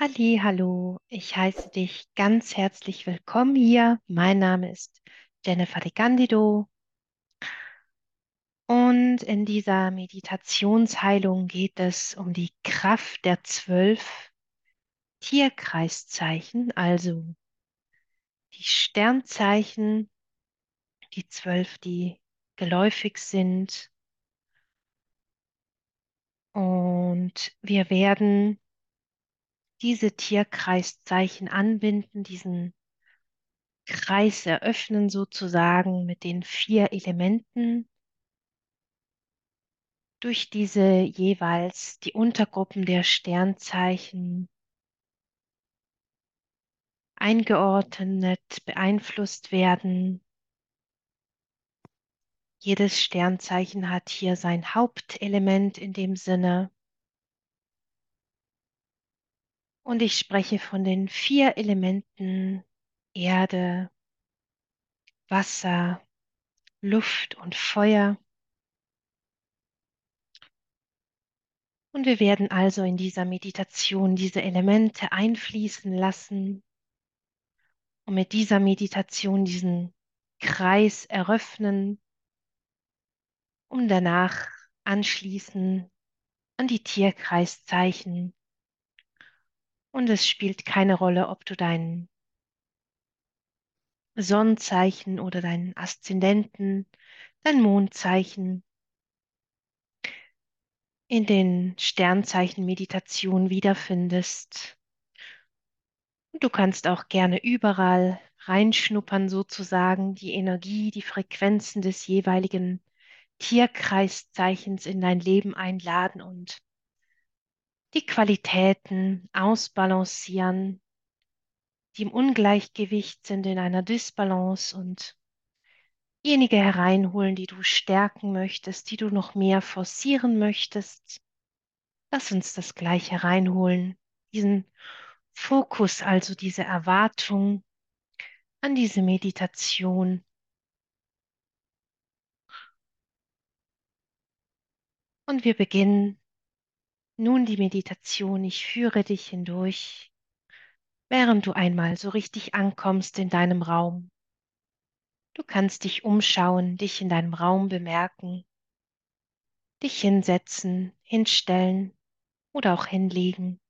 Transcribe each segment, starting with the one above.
Halli, hallo, ich heiße dich ganz herzlich willkommen hier. Mein Name ist Jennifer de Candido und in dieser Meditationsheilung geht es um die Kraft der zwölf Tierkreiszeichen, also die Sternzeichen, die zwölf, die geläufig sind. Und wir werden diese Tierkreiszeichen anbinden, diesen Kreis eröffnen sozusagen mit den vier Elementen, durch diese jeweils die Untergruppen der Sternzeichen eingeordnet, beeinflusst werden. Jedes Sternzeichen hat hier sein Hauptelement in dem Sinne. Und ich spreche von den vier Elementen Erde, Wasser, Luft und Feuer. Und wir werden also in dieser Meditation diese Elemente einfließen lassen und mit dieser Meditation diesen Kreis eröffnen, um danach anschließen an die Tierkreiszeichen. Und es spielt keine Rolle, ob du dein Sonnenzeichen oder deinen Aszendenten, dein Mondzeichen in den Sternzeichen-Meditationen wiederfindest. Und du kannst auch gerne überall reinschnuppern, sozusagen, die Energie, die Frequenzen des jeweiligen Tierkreiszeichens in dein Leben einladen und die Qualitäten ausbalancieren, die im Ungleichgewicht sind, in einer Disbalance und diejenigen hereinholen, die du stärken möchtest, die du noch mehr forcieren möchtest. Lass uns das gleich hereinholen, diesen Fokus, also diese Erwartung an diese Meditation. Und wir beginnen nun die Meditation. Ich führe dich hindurch, während du einmal so richtig ankommst in deinem Raum. Du kannst dich umschauen, dich in deinem Raum bemerken, dich hinsetzen, hinstellen oder auch hinlegen.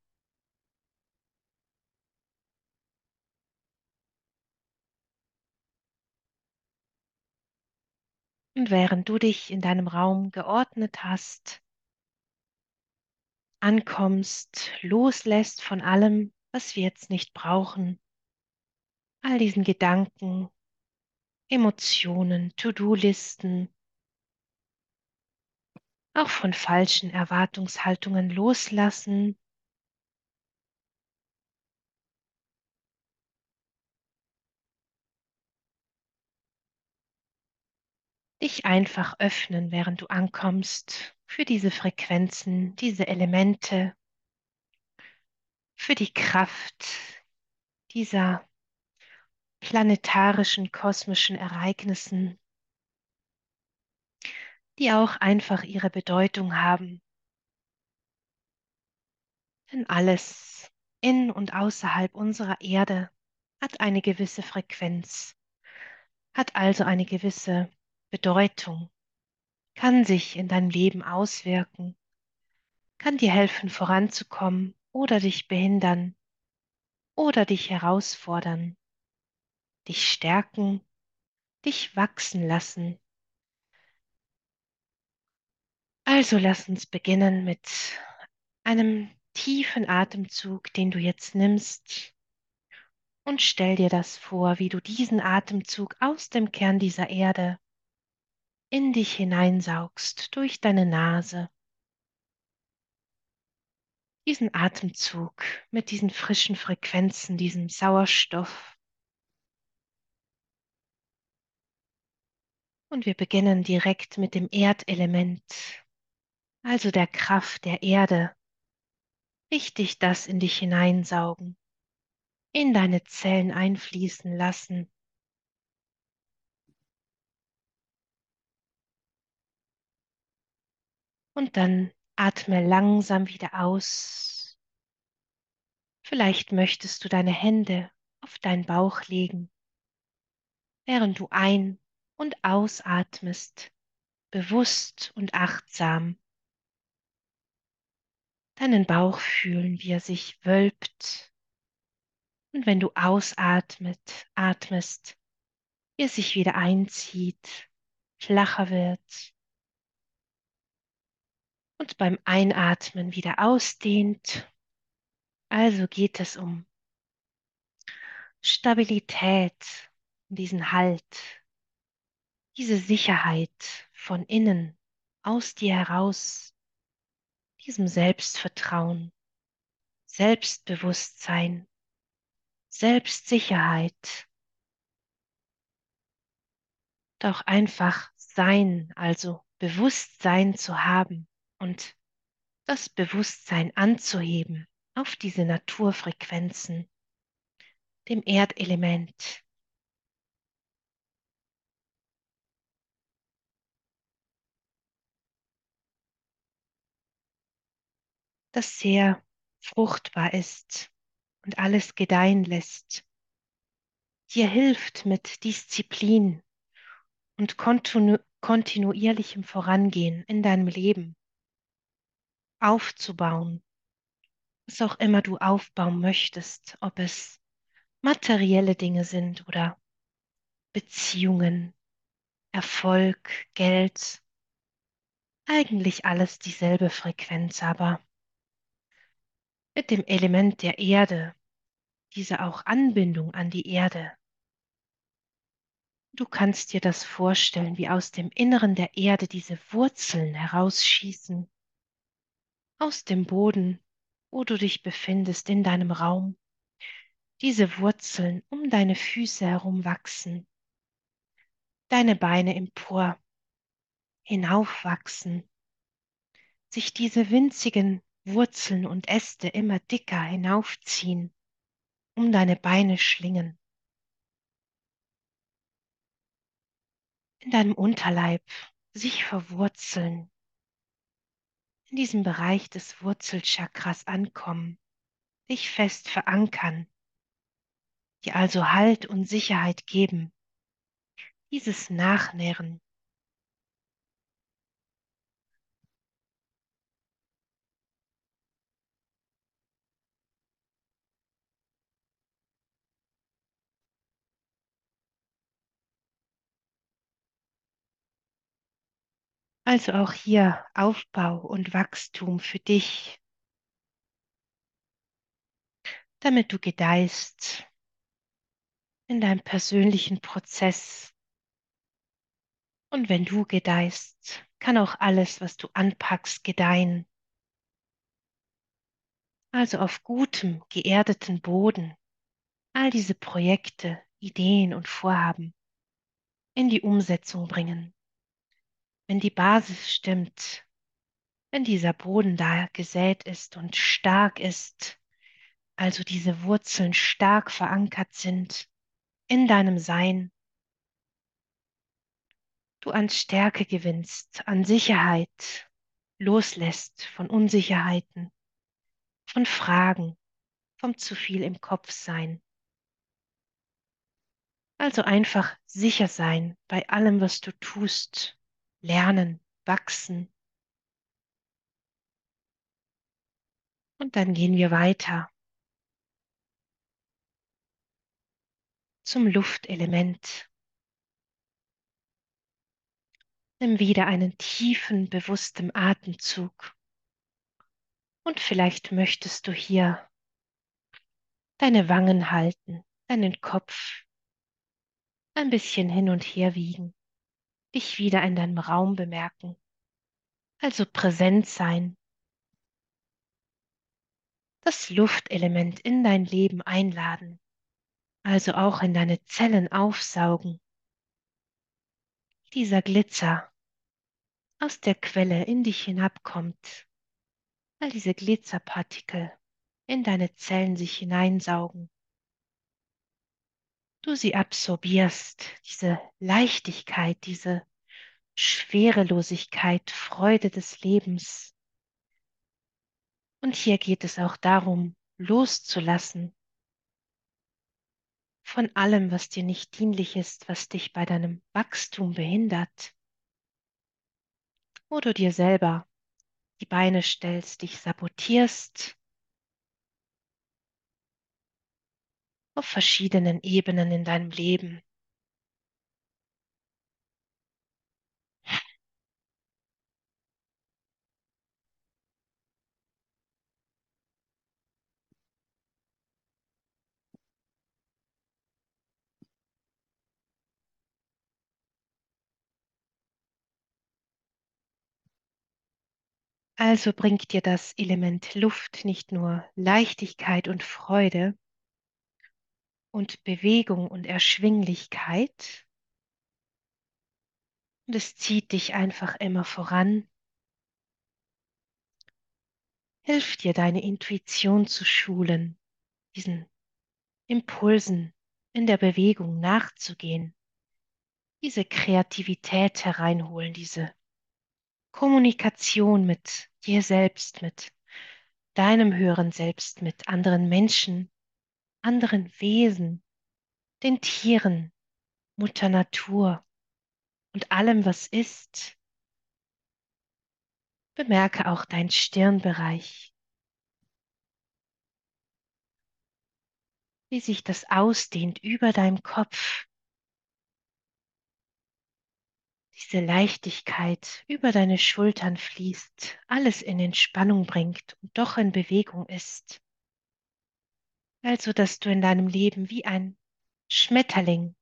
Und während du dich in deinem Raum geordnet hast, ankommst, loslässt von allem, was wir jetzt nicht brauchen, all diesen Gedanken, Emotionen, To-Do-Listen, auch von falschen Erwartungshaltungen loslassen. Dich einfach öffnen, während du ankommst, für diese Frequenzen, diese Elemente, für die Kraft dieser planetarischen, kosmischen Ereignissen, die auch einfach ihre Bedeutung haben. Denn alles in und außerhalb unserer Erde hat eine gewisse Frequenz, hat also eine gewisse Bedeutung, kann sich in dein Leben auswirken, kann dir helfen voranzukommen oder dich behindern oder dich herausfordern, dich stärken, dich wachsen lassen. Also lass uns beginnen mit einem tiefen Atemzug, den du jetzt nimmst. Und stell dir das vor, wie du diesen Atemzug aus dem Kern dieser Erde in dich hineinsaugst durch deine Nase. Diesen Atemzug mit diesen frischen Frequenzen, diesem Sauerstoff. Und wir beginnen direkt mit dem Erdelement, also der Kraft der Erde. Richtig das in dich hineinsaugen, in deine Zellen einfließen lassen. Und dann atme langsam wieder aus. Vielleicht möchtest du deine Hände auf deinen Bauch legen, während du ein- und ausatmest, bewusst und achtsam. Deinen Bauch fühlen, wie er sich wölbt. Und wenn du ausatmet, atmest, wie er sich wieder einzieht, flacher wird und beim Einatmen wieder ausdehnt. Also geht es um Stabilität, diesen Halt, diese Sicherheit von innen, aus dir heraus, diesem Selbstvertrauen, Selbstbewusstsein, Selbstsicherheit. Doch einfach sein, also Bewusstsein zu haben und das Bewusstsein anzuheben auf diese Naturfrequenzen, dem Erdelement. das sehr fruchtbar ist und alles gedeihen lässt. Dir hilft mit Disziplin und kontinu kontinuierlichem Vorangehen in deinem Leben aufzubauen, was auch immer du aufbauen möchtest, ob es materielle Dinge sind oder Beziehungen, Erfolg, Geld, eigentlich alles dieselbe Frequenz, aber mit dem Element der Erde, diese auch Anbindung an die Erde. Du kannst dir das vorstellen, wie aus dem Inneren der Erde diese Wurzeln herausschießen, aus dem Boden, wo du dich befindest, in deinem Raum. Diese Wurzeln um deine Füße herum wachsen, deine Beine empor hinaufwachsen, sich diese winzigen Wurzeln und Äste immer dicker hinaufziehen, um deine Beine schlingen. In deinem Unterleib sich verwurzeln, in diesem Bereich des Wurzelchakras ankommen, dich fest verankern, dir also Halt und Sicherheit geben, dieses Nachnähren Also auch hier Aufbau und Wachstum für dich, damit du gedeihst in deinem persönlichen Prozess. Und wenn du gedeihst, kann auch alles, was du anpackst, gedeihen. Also auf gutem, geerdeten Boden all diese Projekte, Ideen und Vorhaben in die Umsetzung bringen wenn die Basis stimmt, wenn dieser Boden da gesät ist und stark ist, also diese Wurzeln stark verankert sind in deinem Sein, du an Stärke gewinnst, an Sicherheit, loslässt von Unsicherheiten, von Fragen, vom zu viel im Kopf sein. Also einfach sicher sein bei allem, was du tust, lernen, wachsen. Und dann gehen wir weiter zum Luftelement. Nimm wieder einen tiefen, bewussten Atemzug. Und vielleicht möchtest du hier deine Wangen halten, deinen Kopf ein bisschen hin und her wiegen dich wieder in deinem Raum bemerken. Also präsent sein. Das Luftelement in dein Leben einladen. Also auch in deine Zellen aufsaugen. Dieser Glitzer aus der Quelle in dich hinabkommt. All diese Glitzerpartikel in deine Zellen sich hineinsaugen. Du sie absorbierst, diese Leichtigkeit, diese Schwerelosigkeit, Freude des Lebens. Und hier geht es auch darum, loszulassen von allem, was dir nicht dienlich ist, was dich bei deinem Wachstum behindert, wo du dir selber die Beine stellst, dich sabotierst auf verschiedenen Ebenen in deinem Leben. Also bringt dir das Element Luft nicht nur Leichtigkeit und Freude und Bewegung und Erschwinglichkeit, und es zieht dich einfach immer voran, hilft dir deine Intuition zu schulen, diesen Impulsen in der Bewegung nachzugehen, diese Kreativität hereinholen, diese Kommunikation mit dir selbst, mit deinem höheren Selbst, mit anderen Menschen, anderen Wesen, den Tieren, Mutter Natur und allem, was ist. Bemerke auch dein Stirnbereich, wie sich das ausdehnt über deinem Kopf. Diese Leichtigkeit über deine Schultern fließt, alles in Entspannung bringt und doch in Bewegung ist. Also, dass du in deinem Leben wie ein Schmetterling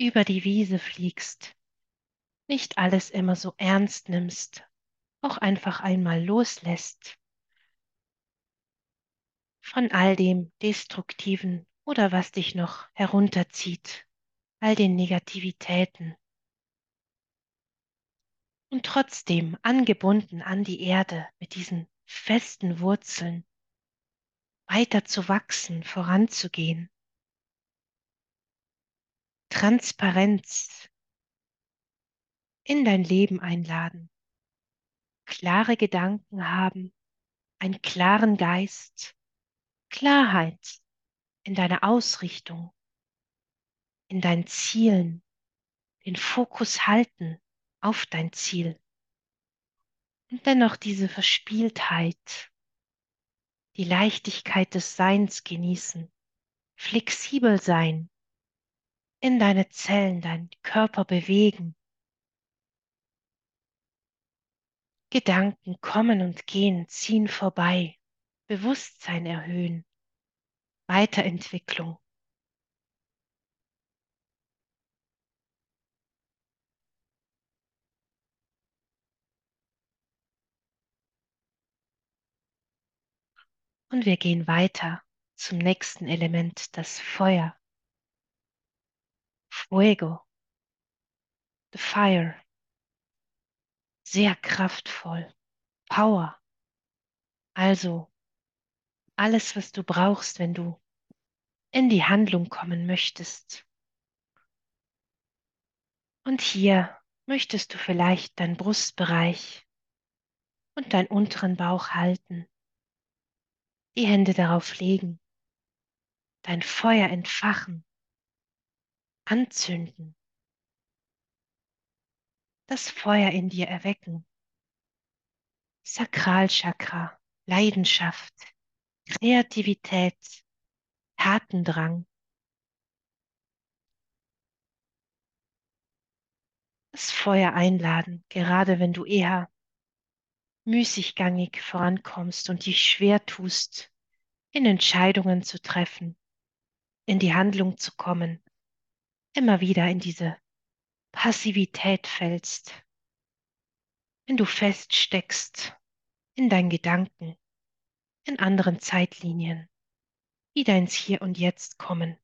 über die Wiese fliegst, nicht alles immer so ernst nimmst, auch einfach einmal loslässt von all dem Destruktiven oder was dich noch herunterzieht, all den Negativitäten. Und trotzdem angebunden an die Erde mit diesen festen Wurzeln, weiter zu wachsen, voranzugehen. Transparenz in dein Leben einladen, klare Gedanken haben, einen klaren Geist, Klarheit in deiner Ausrichtung, in deinen Zielen, den Fokus halten auf dein Ziel. Und dennoch diese Verspieltheit, die Leichtigkeit des Seins genießen, flexibel sein, in deine Zellen, deinen Körper bewegen. Gedanken kommen und gehen, ziehen vorbei. Bewusstsein erhöhen, Weiterentwicklung. Und wir gehen weiter zum nächsten Element, das Feuer. Fuego, the fire. Sehr kraftvoll. Power. Also alles, was du brauchst, wenn du in die Handlung kommen möchtest. Und hier möchtest du vielleicht deinen Brustbereich und deinen unteren Bauch halten, die Hände darauf legen, dein Feuer entfachen, anzünden, das Feuer in dir erwecken. Sakralchakra, Leidenschaft, Kreativität, Tatendrang. Das Feuer einladen, gerade wenn du eher müßiggangig vorankommst und dich schwer tust, in Entscheidungen zu treffen, in die Handlung zu kommen, immer wieder in diese Passivität fällst, wenn du feststeckst in deinen Gedanken, in anderen Zeitlinien, wieder ins Hier und Jetzt kommen,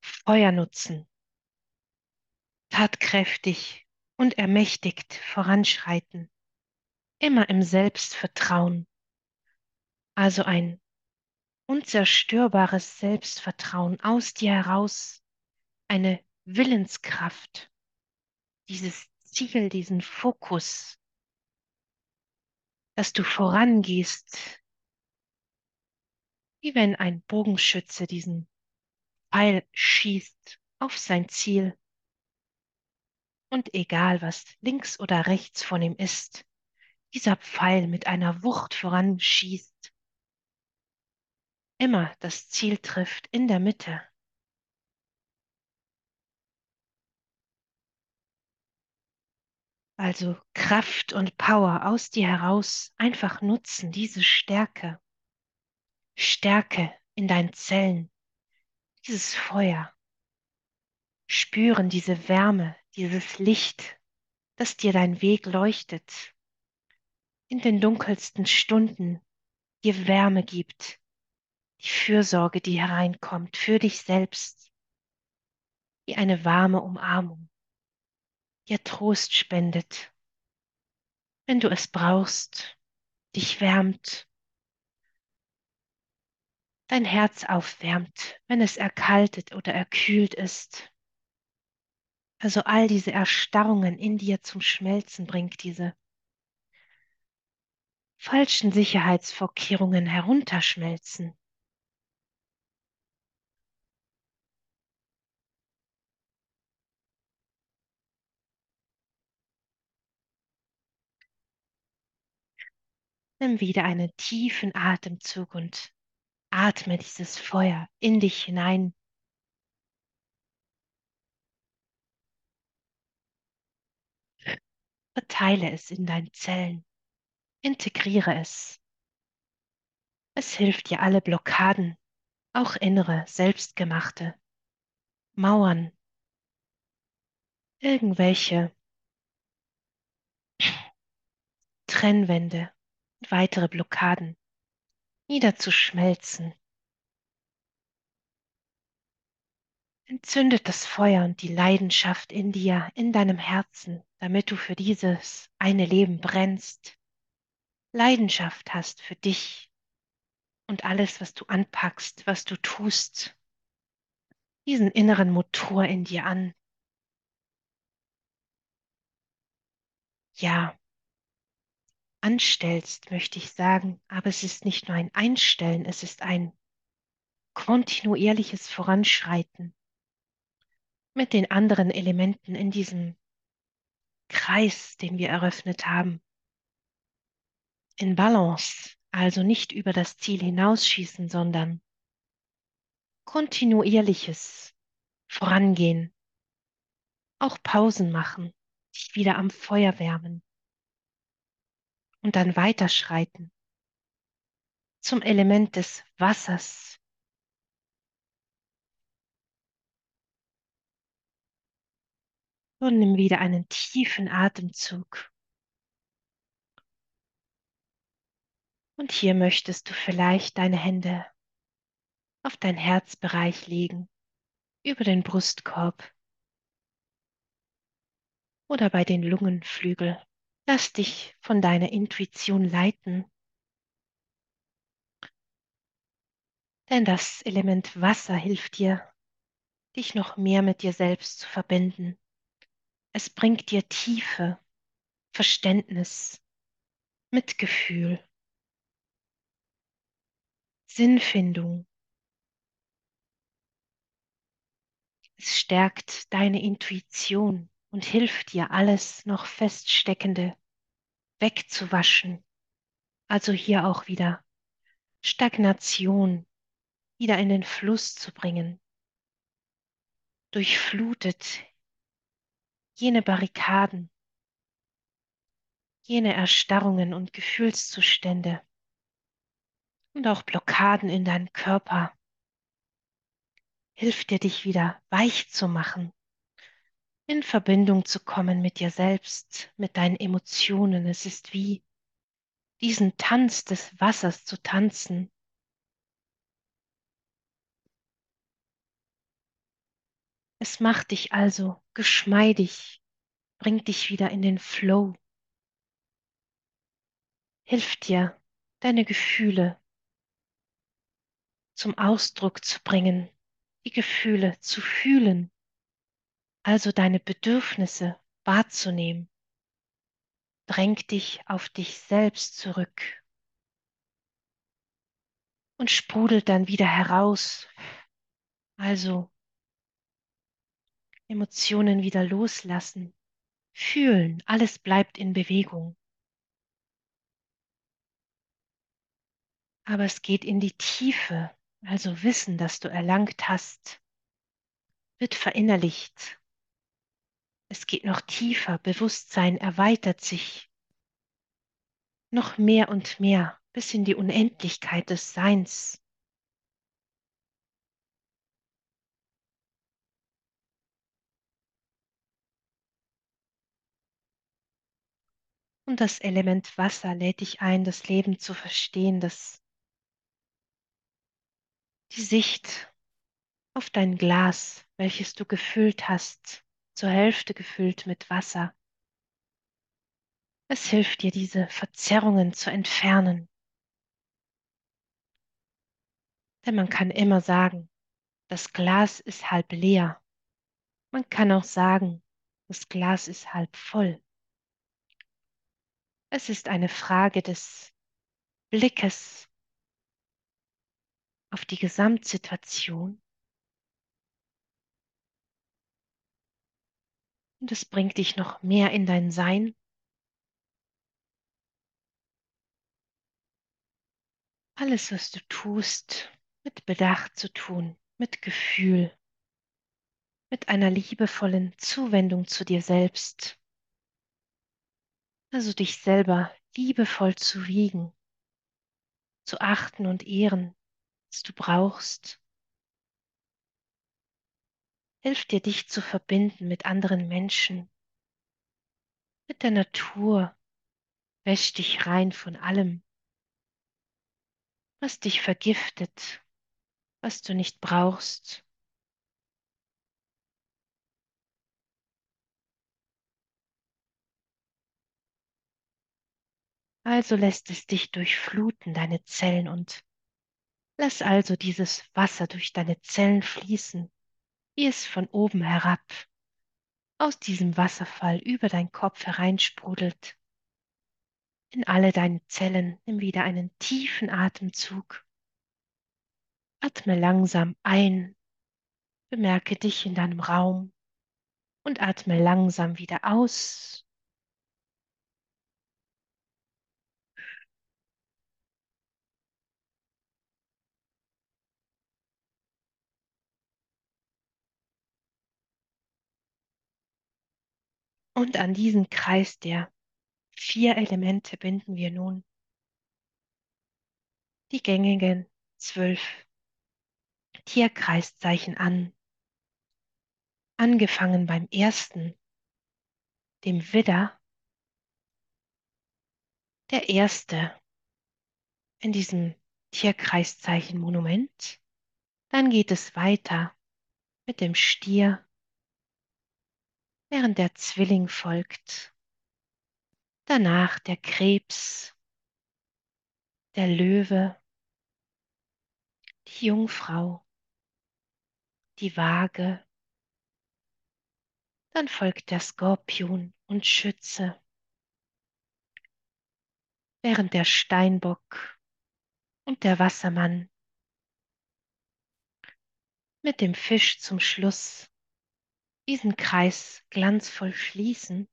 Feuer nutzen, tatkräftig und ermächtigt voranschreiten, immer im Selbstvertrauen, also ein unzerstörbares Selbstvertrauen aus dir heraus, eine Willenskraft, dieses Ziel, diesen Fokus, dass du vorangehst wie wenn ein Bogenschütze diesen Pfeil schießt auf sein Ziel. Und egal, was links oder rechts von ihm ist, dieser Pfeil mit einer Wucht voranschießt, immer das Ziel trifft in der Mitte. Also Kraft und Power aus dir heraus einfach nutzen, diese Stärke. Stärke in deinen Zellen, dieses Feuer. Spüren diese Wärme, dieses Licht, das dir dein Weg leuchtet. In den dunkelsten Stunden dir Wärme gibt, die Fürsorge, die hereinkommt für dich selbst, wie eine warme Umarmung dir Trost spendet, wenn du es brauchst, dich wärmt, dein Herz aufwärmt, wenn es erkaltet oder erkühlt ist. Also all diese Erstarrungen in dir zum Schmelzen bringt, diese falschen Sicherheitsvorkehrungen herunterschmelzen. Nimm wieder einen tiefen Atemzug und atme dieses Feuer in dich hinein. Verteile es in deinen Zellen. Integriere es. Es hilft dir, alle Blockaden, auch innere, selbstgemachte, Mauern, irgendwelche Trennwände und weitere Blockaden niederzuschmelzen. Entzündet das Feuer und die Leidenschaft in dir, in deinem Herzen, damit du für dieses eine Leben brennst, Leidenschaft hast für dich und alles, was du anpackst, was du tust, diesen inneren Motor in dir an. Ja, anstellst, möchte ich sagen, aber es ist nicht nur ein Einstellen, es ist ein kontinuierliches Voranschreiten mit den anderen Elementen in diesem Kreis, den wir eröffnet haben. In Balance, also nicht über das Ziel hinausschießen, sondern kontinuierliches Vorangehen, auch Pausen machen, sich wieder am Feuer wärmen und dann weiterschreiten zum Element des Wassers. Und nimm wieder einen tiefen Atemzug. Und hier möchtest du vielleicht deine Hände auf dein Herzbereich legen, über den Brustkorb oder bei den Lungenflügel. Lass dich von deiner Intuition leiten. Denn das Element Wasser hilft dir, dich noch mehr mit dir selbst zu verbinden. Es bringt dir Tiefe, Verständnis, Mitgefühl, Sinnfindung. Es stärkt deine Intuition und hilft dir, alles noch Feststeckende wegzuwaschen. Also hier auch wieder Stagnation wieder in den Fluss zu bringen. Durchflutet jene Barrikaden, jene Erstarrungen und Gefühlszustände und auch Blockaden in deinem Körper. Hilft dir, dich wieder weich zu machen, in Verbindung zu kommen mit dir selbst, mit deinen Emotionen. Es ist wie diesen Tanz des Wassers zu tanzen. Es macht dich also geschmeidig, bringt dich wieder in den Flow, hilft dir, deine Gefühle zum Ausdruck zu bringen, die Gefühle zu fühlen, also deine Bedürfnisse wahrzunehmen. Drängt dich auf dich selbst zurück. und sprudelt dann wieder heraus. Also Emotionen wieder loslassen, fühlen, alles bleibt in Bewegung. Aber es geht in die Tiefe, also Wissen, das du erlangt hast, wird verinnerlicht. Es geht noch tiefer, Bewusstsein erweitert sich noch mehr und mehr bis in die Unendlichkeit des Seins. Und das Element Wasser lädt dich ein, das Leben zu verstehen, das die Sicht auf dein Glas, welches du gefüllt hast, zur Hälfte gefüllt mit Wasser. Es hilft dir, diese Verzerrungen zu entfernen. Denn man kann immer sagen, das Glas ist halb leer. Man kann auch sagen, das Glas ist halb voll. Es ist eine Frage des Blickes auf die Gesamtsituation. Und es bringt dich noch mehr in dein Sein. Alles, was du tust, mit Bedacht zu tun, mit Gefühl, mit einer liebevollen Zuwendung zu dir selbst. Also dich selber liebevoll zu wiegen, zu achten und ehren, was du brauchst. Hilft dir, dich zu verbinden mit anderen Menschen, mit der Natur, wäsch dich rein von allem, was dich vergiftet, was du nicht brauchst. Also lässt es dich durchfluten, deine Zellen, und lass also dieses Wasser durch deine Zellen fließen, wie es von oben herab. Aus diesem Wasserfall über dein Kopf hereinsprudelt. In alle deine Zellen nimm wieder einen tiefen Atemzug. Atme langsam ein, bemerke dich in deinem Raum. Und atme langsam wieder aus Und an diesen Kreis der vier Elemente binden wir nun die gängigen zwölf Tierkreiszeichen an. Angefangen beim ersten, dem Widder, der erste in diesem Tierkreiszeichen Monument. Dann geht es weiter mit dem Stier, während der Zwilling folgt. Danach der Krebs, der Löwe, die Jungfrau, die Waage, dann folgt der Skorpion und Schütze, während der Steinbock und der Wassermann. Mit dem Fisch zum Schluss diesen Kreis glanzvoll schließen.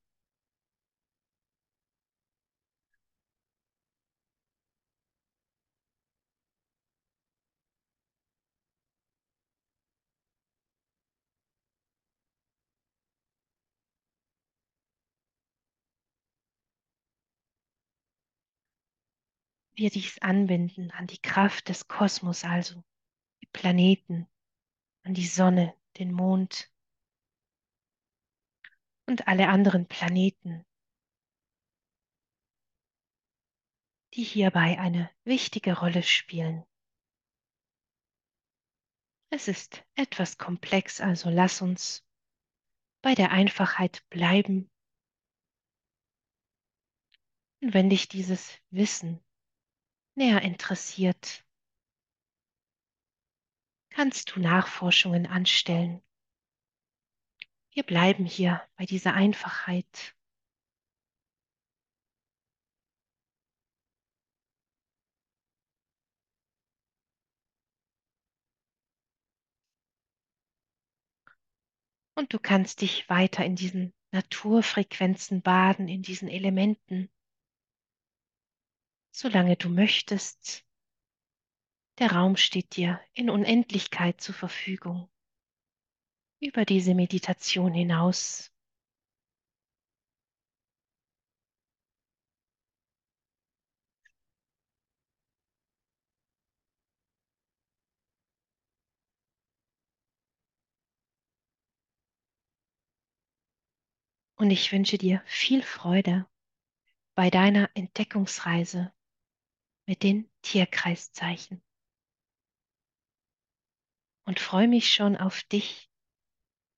Wir dies anbinden an die Kraft des Kosmos, also die Planeten, an die Sonne, den Mond und alle anderen Planeten, die hierbei eine wichtige Rolle spielen. Es ist etwas komplex, also lass uns bei der Einfachheit bleiben. Und wenn dich dieses Wissen näher interessiert, kannst du Nachforschungen anstellen. Wir bleiben hier bei dieser Einfachheit. Und du kannst dich weiter in diesen Naturfrequenzen baden, in diesen Elementen, solange du möchtest. Der Raum steht dir in Unendlichkeit zur Verfügung. Über diese Meditation hinaus. Und ich wünsche dir viel Freude bei deiner Entdeckungsreise mit den Tierkreiszeichen. Und freue mich schon auf dich.